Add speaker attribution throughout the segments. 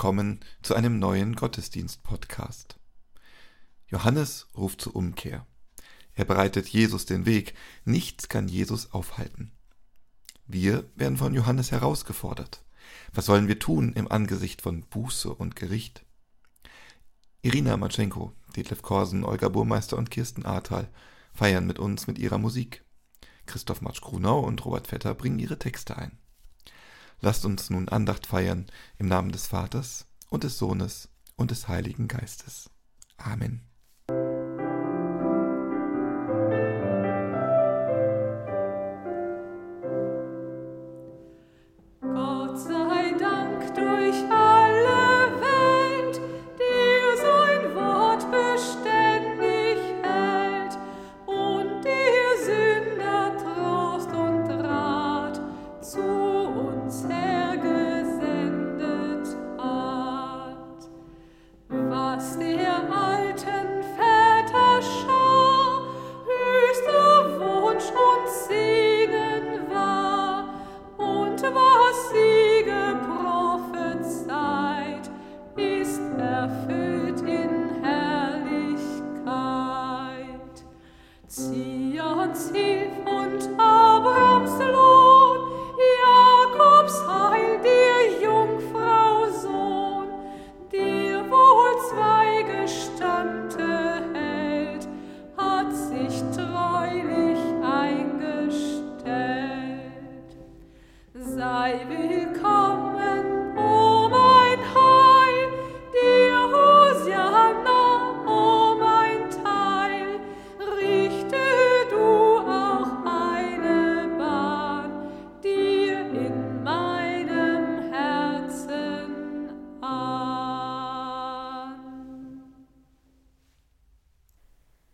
Speaker 1: Willkommen zu einem neuen Gottesdienst-Podcast. Johannes ruft zur Umkehr. Er bereitet Jesus den Weg. Nichts kann Jesus aufhalten. Wir werden von Johannes herausgefordert. Was sollen wir tun im Angesicht von Buße und Gericht? Irina Matschenko, Detlef Korsen, Olga Burmeister und Kirsten Ahrtal feiern mit uns mit ihrer Musik. Christoph Matsch-Grunau und Robert Vetter bringen ihre Texte ein. Lasst uns nun Andacht feiern im Namen des Vaters und des Sohnes und des Heiligen Geistes. Amen.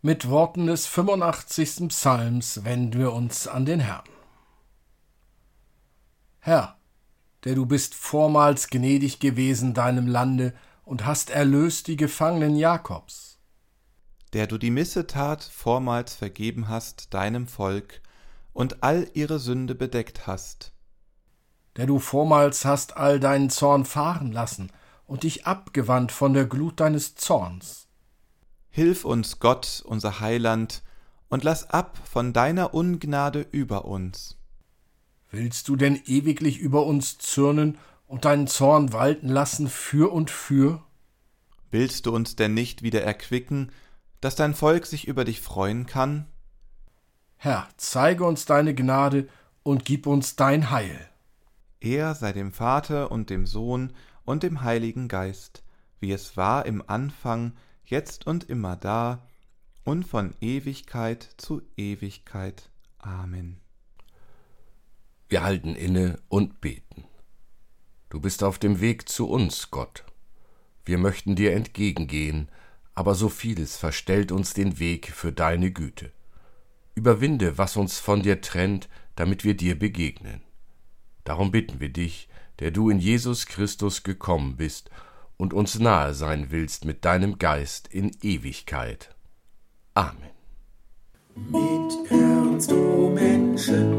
Speaker 2: Mit Worten des 85. Psalms wenden wir uns an den Herrn. Herr, der du bist vormals gnädig gewesen deinem Lande und hast erlöst die Gefangenen Jakobs.
Speaker 1: Der du die Missetat vormals vergeben hast deinem Volk und all ihre Sünde bedeckt hast.
Speaker 2: Der du vormals hast all deinen Zorn fahren lassen und dich abgewandt von der Glut deines Zorns
Speaker 1: Hilf uns, Gott, unser Heiland, und lass ab von deiner Ungnade über uns.
Speaker 2: Willst du denn ewiglich über uns zürnen und deinen Zorn walten lassen für und für?
Speaker 1: Willst du uns denn nicht wieder erquicken, dass dein Volk sich über dich freuen kann?
Speaker 2: Herr, zeige uns deine Gnade und gib uns dein Heil.
Speaker 1: Er sei dem Vater und dem Sohn und dem Heiligen Geist, wie es war im Anfang, jetzt und immer da und von Ewigkeit zu Ewigkeit. Amen.
Speaker 3: Wir halten inne und beten. Du bist auf dem Weg zu uns, Gott. Wir möchten dir entgegengehen, aber so vieles verstellt uns den Weg für deine Güte. Überwinde, was uns von dir trennt, damit wir dir begegnen. Darum bitten wir dich, der du in Jesus Christus gekommen bist und uns nahe sein willst mit deinem Geist in Ewigkeit. Amen.
Speaker 4: Mit Ernst, o Menschenkinder,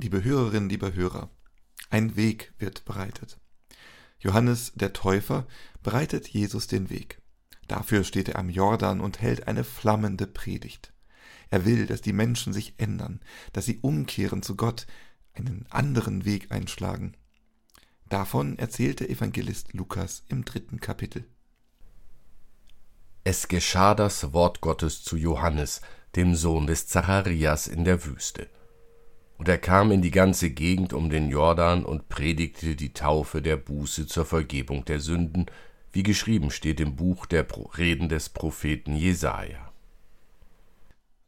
Speaker 1: Liebe Hörerinnen, liebe Hörer, ein Weg wird bereitet. Johannes der Täufer bereitet Jesus den Weg. Dafür steht er am Jordan und hält eine flammende Predigt. Er will, dass die Menschen sich ändern, dass sie umkehren zu Gott, einen anderen Weg einschlagen. Davon erzählt der Evangelist Lukas im dritten Kapitel.
Speaker 3: Es geschah das Wort Gottes zu Johannes, dem Sohn des Zacharias in der Wüste. Und er kam in die ganze Gegend um den Jordan und predigte die Taufe der Buße zur Vergebung der Sünden, wie geschrieben steht im Buch der Reden des Propheten Jesaja.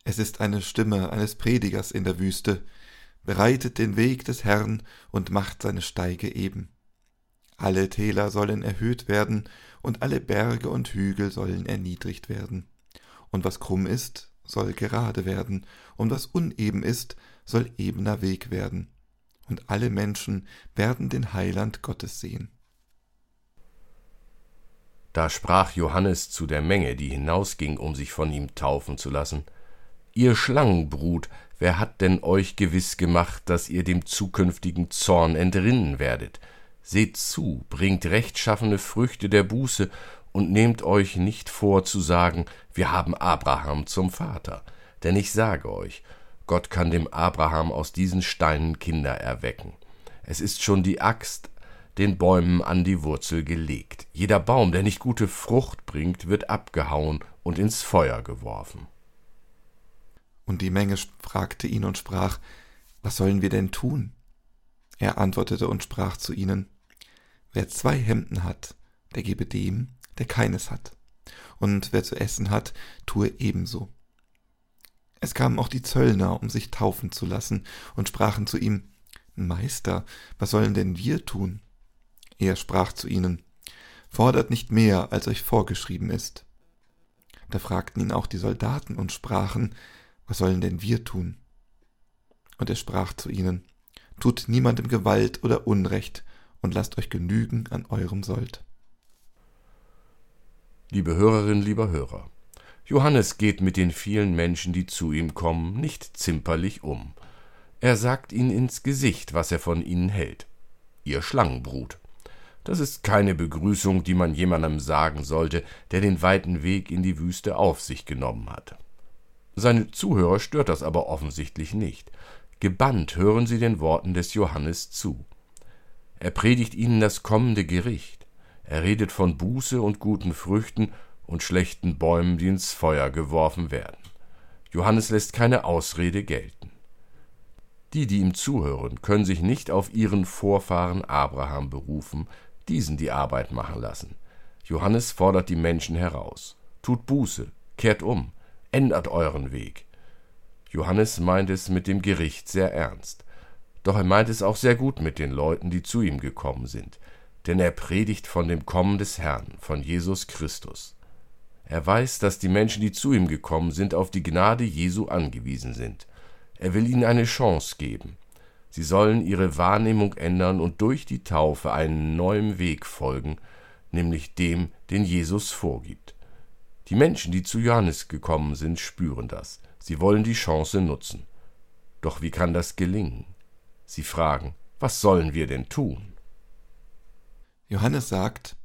Speaker 1: Es ist eine Stimme eines Predigers in der Wüste, bereitet den Weg des Herrn und macht seine Steige eben. Alle Täler sollen erhöht werden und alle Berge und Hügel sollen erniedrigt werden. Und was krumm ist, soll gerade werden, und was uneben ist, soll ebener Weg werden. Und alle Menschen werden den Heiland Gottes sehen.
Speaker 3: Da sprach Johannes zu der Menge, die hinausging, um sich von ihm taufen zu lassen, Ihr Schlangenbrut, wer hat denn euch gewiss gemacht, dass ihr dem zukünftigen Zorn entrinnen werdet? Seht zu, bringt rechtschaffene Früchte der Buße und nehmt euch nicht vor zu sagen, wir haben Abraham zum Vater. Denn ich sage euch, Gott kann dem Abraham aus diesen Steinen Kinder erwecken. Es ist schon die Axt den Bäumen an die Wurzel gelegt. Jeder Baum, der nicht gute Frucht bringt, wird abgehauen und ins Feuer geworfen.
Speaker 1: Und die Menge fragte ihn und sprach, Was sollen wir denn tun? Er antwortete und sprach zu ihnen, Wer zwei Hemden hat, der gebe dem, der keines hat. Und wer zu essen hat, tue ebenso. Es kamen auch die Zöllner, um sich taufen zu lassen, und sprachen zu ihm, Meister, was sollen denn wir tun? Er sprach zu ihnen, Fordert nicht mehr, als euch vorgeschrieben ist. Da fragten ihn auch die Soldaten und sprachen, Was sollen denn wir tun? Und er sprach zu ihnen, Tut niemandem Gewalt oder Unrecht, und lasst euch genügen an eurem Sold.
Speaker 3: Liebe Hörerinnen, lieber Hörer, Johannes geht mit den vielen Menschen, die zu ihm kommen, nicht zimperlich um. Er sagt ihnen ins Gesicht, was er von ihnen hält. Ihr Schlangenbrut. Das ist keine Begrüßung, die man jemandem sagen sollte, der den weiten Weg in die Wüste auf sich genommen hat. Seine Zuhörer stört das aber offensichtlich nicht. Gebannt hören sie den Worten des Johannes zu. Er predigt ihnen das kommende Gericht. Er redet von Buße und guten Früchten und schlechten Bäumen, die ins Feuer geworfen werden. Johannes lässt keine Ausrede gelten. Die, die ihm zuhören, können sich nicht auf ihren Vorfahren Abraham berufen, diesen die Arbeit machen lassen. Johannes fordert die Menschen heraus. Tut Buße, kehrt um, ändert euren Weg. Johannes meint es mit dem Gericht sehr ernst. Doch er meint es auch sehr gut mit den Leuten, die zu ihm gekommen sind, denn er predigt von dem Kommen des Herrn, von Jesus Christus. Er weiß, dass die Menschen, die zu ihm gekommen sind, auf die Gnade Jesu angewiesen sind. Er will ihnen eine Chance geben. Sie sollen ihre Wahrnehmung ändern und durch die Taufe einen neuen Weg folgen, nämlich dem, den Jesus vorgibt. Die Menschen, die zu Johannes gekommen sind, spüren das. Sie wollen die Chance nutzen. Doch wie kann das gelingen? Sie fragen, was sollen wir denn tun?
Speaker 1: Johannes sagt,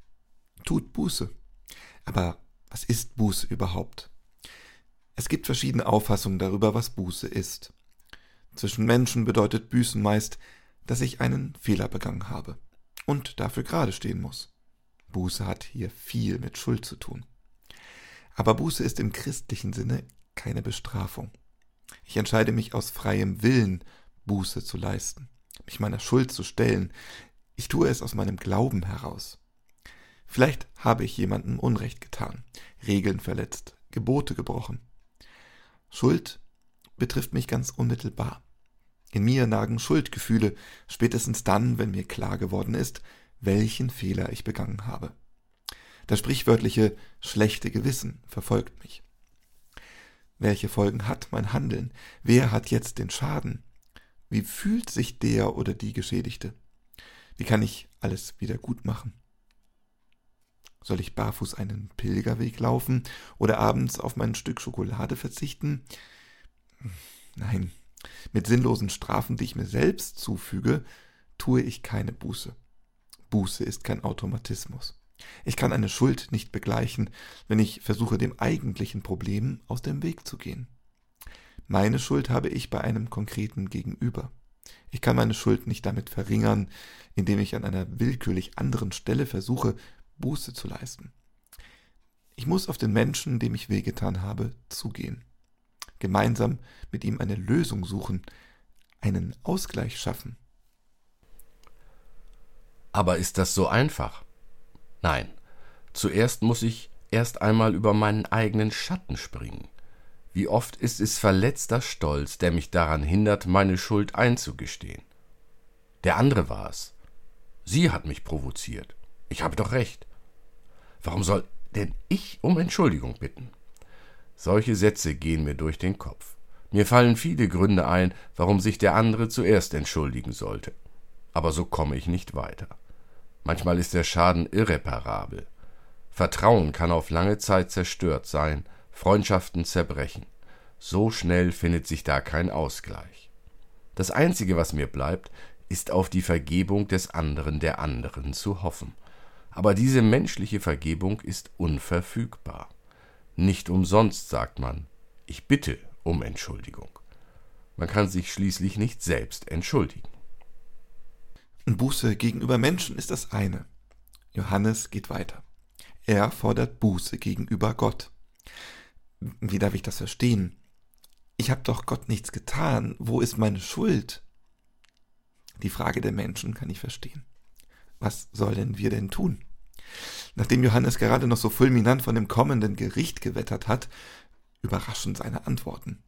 Speaker 1: tut Buße. Aber was ist Buße überhaupt? Es gibt verschiedene Auffassungen darüber, was Buße ist. Zwischen Menschen bedeutet Büßen meist, dass ich einen Fehler begangen habe und dafür gerade stehen muss. Buße hat hier viel mit Schuld zu tun. Aber Buße ist im christlichen Sinne keine Bestrafung. Ich entscheide mich aus freiem Willen, Buße zu leisten, mich meiner Schuld zu stellen. Ich tue es aus meinem Glauben heraus. Vielleicht habe ich jemandem Unrecht getan, Regeln verletzt, Gebote gebrochen. Schuld betrifft mich ganz unmittelbar. In mir nagen Schuldgefühle, spätestens dann, wenn mir klar geworden ist, welchen Fehler ich begangen habe. Das sprichwörtliche schlechte Gewissen verfolgt mich. Welche Folgen hat mein Handeln? Wer hat jetzt den Schaden? Wie fühlt sich der oder die Geschädigte? Wie kann ich alles wieder gut machen? Soll ich barfuß einen Pilgerweg laufen oder abends auf mein Stück Schokolade verzichten? Nein, mit sinnlosen Strafen, die ich mir selbst zufüge, tue ich keine Buße. Buße ist kein Automatismus. Ich kann eine Schuld nicht begleichen, wenn ich versuche, dem eigentlichen Problem aus dem Weg zu gehen. Meine Schuld habe ich bei einem konkreten Gegenüber. Ich kann meine Schuld nicht damit verringern, indem ich an einer willkürlich anderen Stelle versuche, Buße zu leisten. Ich muss auf den Menschen, dem ich wehgetan habe, zugehen. Gemeinsam mit ihm eine Lösung suchen, einen Ausgleich schaffen.
Speaker 3: Aber ist das so einfach? Nein, zuerst muss ich erst einmal über meinen eigenen Schatten springen. Wie oft ist es verletzter Stolz, der mich daran hindert, meine Schuld einzugestehen. Der andere war es. Sie hat mich provoziert. Ich habe doch recht. Warum soll denn ich um Entschuldigung bitten? Solche Sätze gehen mir durch den Kopf. Mir fallen viele Gründe ein, warum sich der andere zuerst entschuldigen sollte. Aber so komme ich nicht weiter. Manchmal ist der Schaden irreparabel. Vertrauen kann auf lange Zeit zerstört sein, Freundschaften zerbrechen. So schnell findet sich da kein Ausgleich. Das Einzige, was mir bleibt, ist auf die Vergebung des anderen der anderen zu hoffen. Aber diese menschliche Vergebung ist unverfügbar. Nicht umsonst sagt man, ich bitte um Entschuldigung. Man kann sich schließlich nicht selbst entschuldigen.
Speaker 1: Buße gegenüber Menschen ist das eine. Johannes geht weiter. Er fordert Buße gegenüber Gott. Wie darf ich das verstehen? Ich habe doch Gott nichts getan. Wo ist meine Schuld? Die Frage der Menschen kann ich verstehen. Was sollen wir denn tun? Nachdem Johannes gerade noch so fulminant von dem kommenden Gericht gewettert hat, überraschen seine Antworten.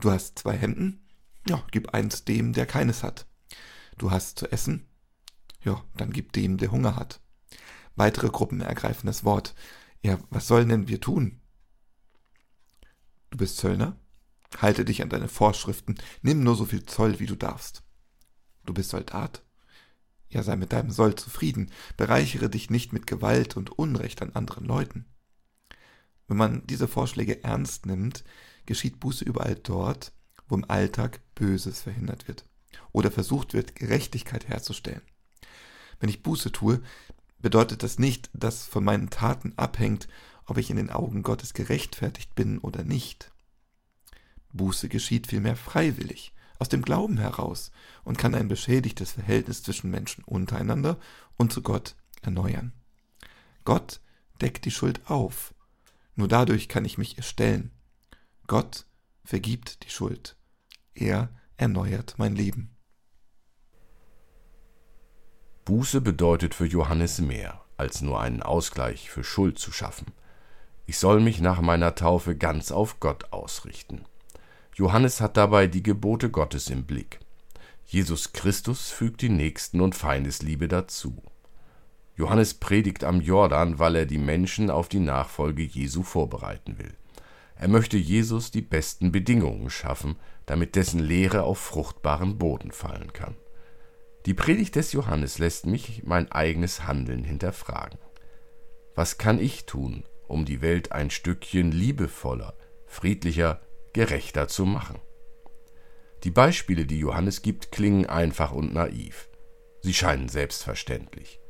Speaker 1: Du hast zwei Hemden? Ja, gib eins dem, der keines hat. Du hast zu essen? Ja, dann gib dem, der Hunger hat. Weitere Gruppen ergreifen das Wort. Ja, was sollen denn wir tun? Du bist Zöllner? Halte dich an deine Vorschriften, nimm nur so viel Zoll, wie du darfst. Du bist Soldat? Ja, sei mit deinem Soll zufrieden, bereichere dich nicht mit Gewalt und Unrecht an anderen Leuten. Wenn man diese Vorschläge ernst nimmt, geschieht Buße überall dort, wo im Alltag Böses verhindert wird oder versucht wird, Gerechtigkeit herzustellen. Wenn ich Buße tue, bedeutet das nicht, dass von meinen Taten abhängt, ob ich in den Augen Gottes gerechtfertigt bin oder nicht. Buße geschieht vielmehr freiwillig, aus dem Glauben heraus und kann ein beschädigtes Verhältnis zwischen Menschen untereinander und zu Gott erneuern. Gott deckt die Schuld auf. Nur dadurch kann ich mich erstellen. Gott vergibt die Schuld. Er erneuert mein Leben.
Speaker 3: Buße bedeutet für Johannes mehr, als nur einen Ausgleich für Schuld zu schaffen. Ich soll mich nach meiner Taufe ganz auf Gott ausrichten. Johannes hat dabei die Gebote Gottes im Blick. Jesus Christus fügt die Nächsten und Feindesliebe dazu. Johannes predigt am Jordan, weil er die Menschen auf die Nachfolge Jesu vorbereiten will. Er möchte Jesus die besten Bedingungen schaffen, damit dessen Lehre auf fruchtbaren Boden fallen kann. Die Predigt des Johannes lässt mich mein eigenes Handeln hinterfragen. Was kann ich tun, um die Welt ein Stückchen liebevoller, friedlicher gerechter zu machen. Die Beispiele, die Johannes gibt, klingen einfach und naiv. Sie scheinen selbstverständlich.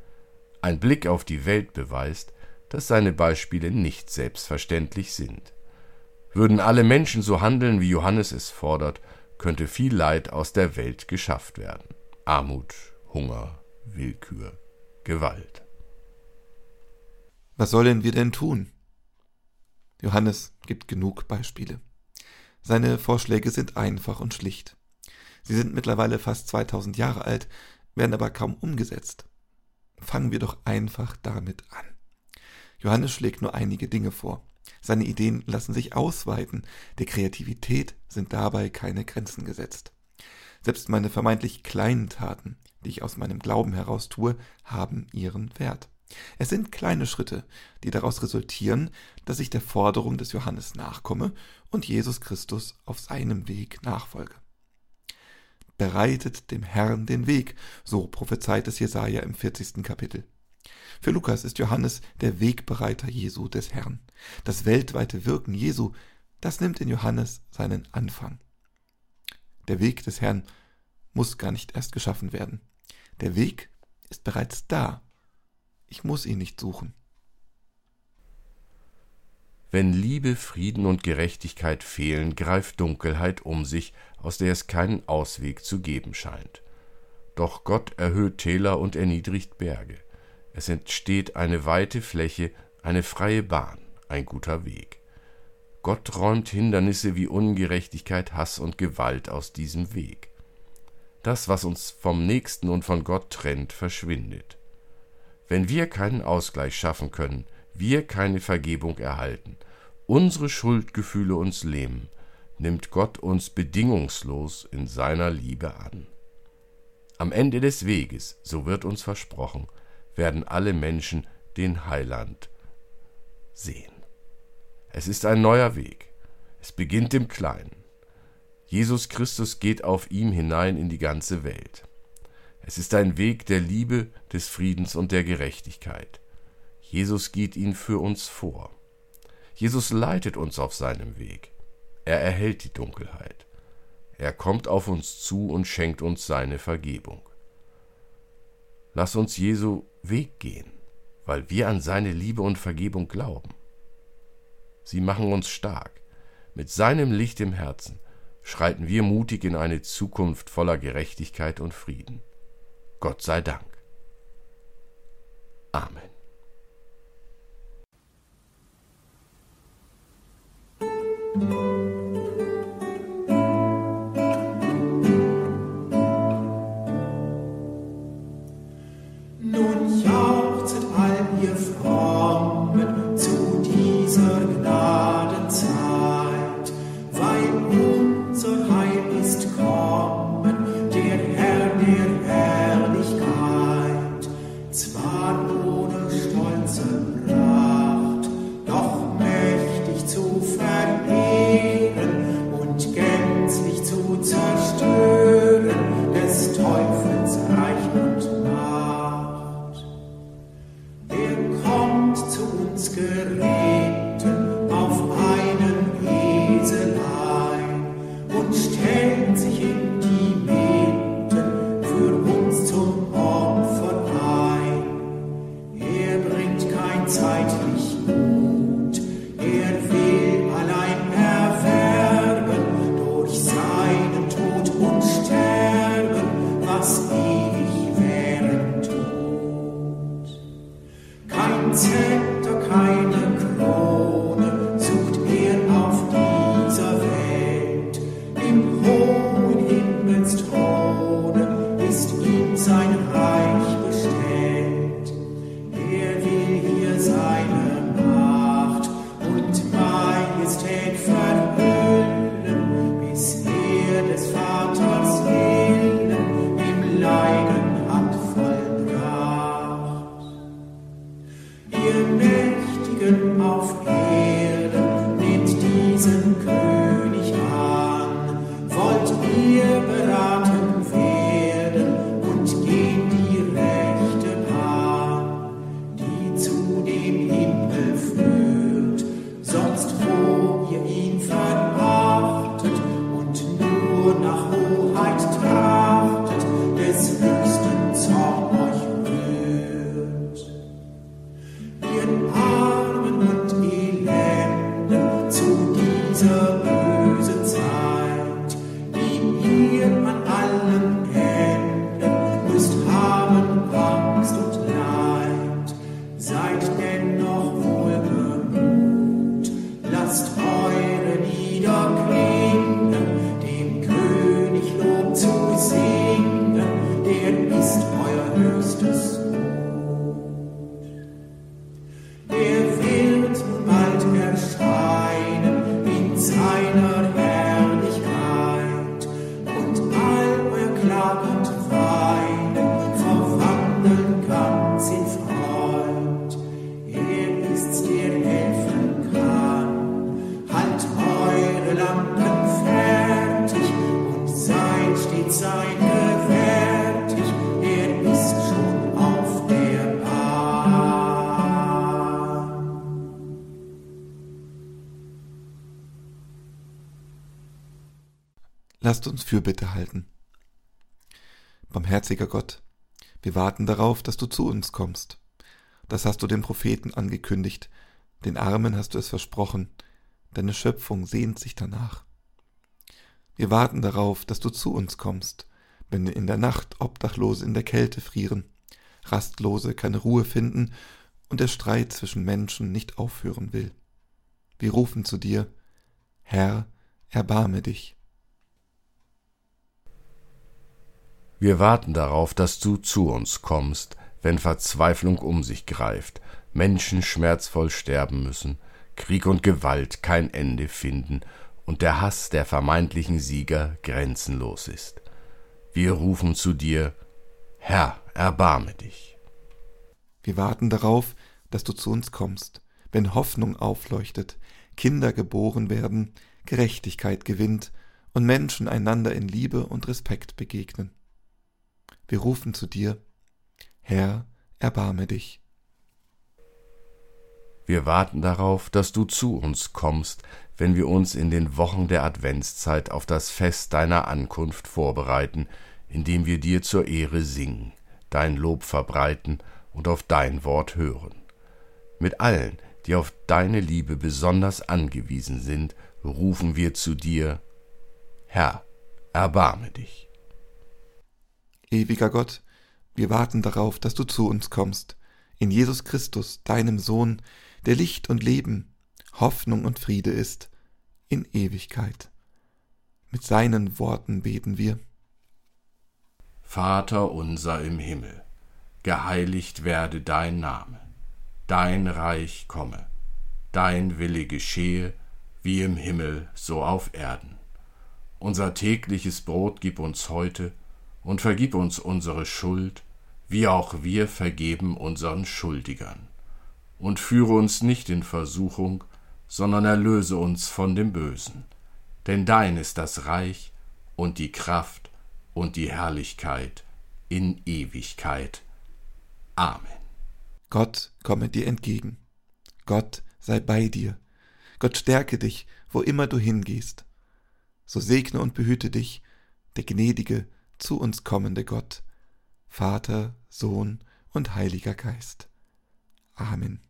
Speaker 3: Ein Blick auf die Welt beweist, dass seine Beispiele nicht selbstverständlich sind. Würden alle Menschen so handeln, wie Johannes es fordert, könnte viel Leid aus der Welt geschafft werden. Armut, Hunger, Willkür, Gewalt.
Speaker 1: Was sollen wir denn tun? Johannes gibt genug Beispiele. Seine Vorschläge sind einfach und schlicht. Sie sind mittlerweile fast 2000 Jahre alt, werden aber kaum umgesetzt. Fangen wir doch einfach damit an. Johannes schlägt nur einige Dinge vor. Seine Ideen lassen sich ausweiten, der Kreativität sind dabei keine Grenzen gesetzt. Selbst meine vermeintlich kleinen Taten, die ich aus meinem Glauben heraus tue, haben ihren Wert. Es sind kleine Schritte, die daraus resultieren, dass ich der Forderung des Johannes nachkomme und Jesus Christus auf seinem Weg nachfolge. Bereitet dem Herrn den Weg, so prophezeit es Jesaja im 40. Kapitel. Für Lukas ist Johannes der Wegbereiter Jesu des Herrn. Das weltweite Wirken Jesu, das nimmt in Johannes seinen Anfang. Der Weg des Herrn muss gar nicht erst geschaffen werden. Der Weg ist bereits da. Ich muss ihn nicht suchen.
Speaker 3: Wenn Liebe, Frieden und Gerechtigkeit fehlen, greift Dunkelheit um sich, aus der es keinen Ausweg zu geben scheint. Doch Gott erhöht Täler und erniedrigt Berge. Es entsteht eine weite Fläche, eine freie Bahn, ein guter Weg. Gott räumt Hindernisse wie Ungerechtigkeit, Hass und Gewalt aus diesem Weg. Das, was uns vom Nächsten und von Gott trennt, verschwindet. Wenn wir keinen Ausgleich schaffen können, wir keine Vergebung erhalten, unsere Schuldgefühle uns lähmen, nimmt Gott uns bedingungslos in seiner Liebe an. Am Ende des Weges, so wird uns versprochen, werden alle Menschen den Heiland sehen. Es ist ein neuer Weg. Es beginnt im Kleinen. Jesus Christus geht auf ihm hinein in die ganze Welt. Es ist ein Weg der Liebe, des Friedens und der Gerechtigkeit. Jesus geht ihn für uns vor. Jesus leitet uns auf seinem Weg. Er erhält die Dunkelheit. Er kommt auf uns zu und schenkt uns seine Vergebung. Lass uns Jesu Weg gehen, weil wir an seine Liebe und Vergebung glauben. Sie machen uns stark. Mit seinem Licht im Herzen schreiten wir mutig in eine Zukunft voller Gerechtigkeit und Frieden. Gott sei Dank. Amen.
Speaker 4: wollt ihr beraten werden
Speaker 1: denn Fürbitte halten. Barmherziger Gott, wir warten darauf, dass du zu uns kommst. Das hast du den Propheten angekündigt, den Armen hast du es versprochen, deine Schöpfung sehnt sich danach. Wir warten darauf, dass du zu uns kommst, wenn in der Nacht Obdachlose in der Kälte frieren, Rastlose keine Ruhe finden und der Streit zwischen Menschen nicht aufhören will. Wir rufen zu dir, Herr, erbarme dich.
Speaker 3: Wir warten darauf, dass du zu uns kommst, wenn Verzweiflung um sich greift, Menschen schmerzvoll sterben müssen, Krieg und Gewalt kein Ende finden und der Hass der vermeintlichen Sieger grenzenlos ist. Wir rufen zu dir, Herr, erbarme dich.
Speaker 1: Wir warten darauf, dass du zu uns kommst, wenn Hoffnung aufleuchtet, Kinder geboren werden, Gerechtigkeit gewinnt und Menschen einander in Liebe und Respekt begegnen. Wir rufen zu dir, Herr, erbarme dich.
Speaker 3: Wir warten darauf, dass du zu uns kommst, wenn wir uns in den Wochen der Adventszeit auf das Fest deiner Ankunft vorbereiten, indem wir dir zur Ehre singen, dein Lob verbreiten und auf dein Wort hören. Mit allen, die auf deine Liebe besonders angewiesen sind, rufen wir zu dir, Herr, erbarme dich.
Speaker 1: Ewiger Gott, wir warten darauf, dass du zu uns kommst, in Jesus Christus, deinem Sohn, der Licht und Leben, Hoffnung und Friede ist, in Ewigkeit. Mit seinen Worten beten wir.
Speaker 3: Vater unser im Himmel, geheiligt werde dein Name, dein Reich komme, dein Wille geschehe, wie im Himmel so auf Erden. Unser tägliches Brot gib uns heute, und vergib uns unsere Schuld, wie auch wir vergeben unseren Schuldigern. Und führe uns nicht in Versuchung, sondern erlöse uns von dem Bösen. Denn dein ist das Reich und die Kraft und die Herrlichkeit in Ewigkeit. Amen.
Speaker 1: Gott komme dir entgegen. Gott sei bei dir. Gott stärke dich, wo immer du hingehst. So segne und behüte dich, der gnädige, zu uns kommende Gott, Vater, Sohn und Heiliger Geist. Amen.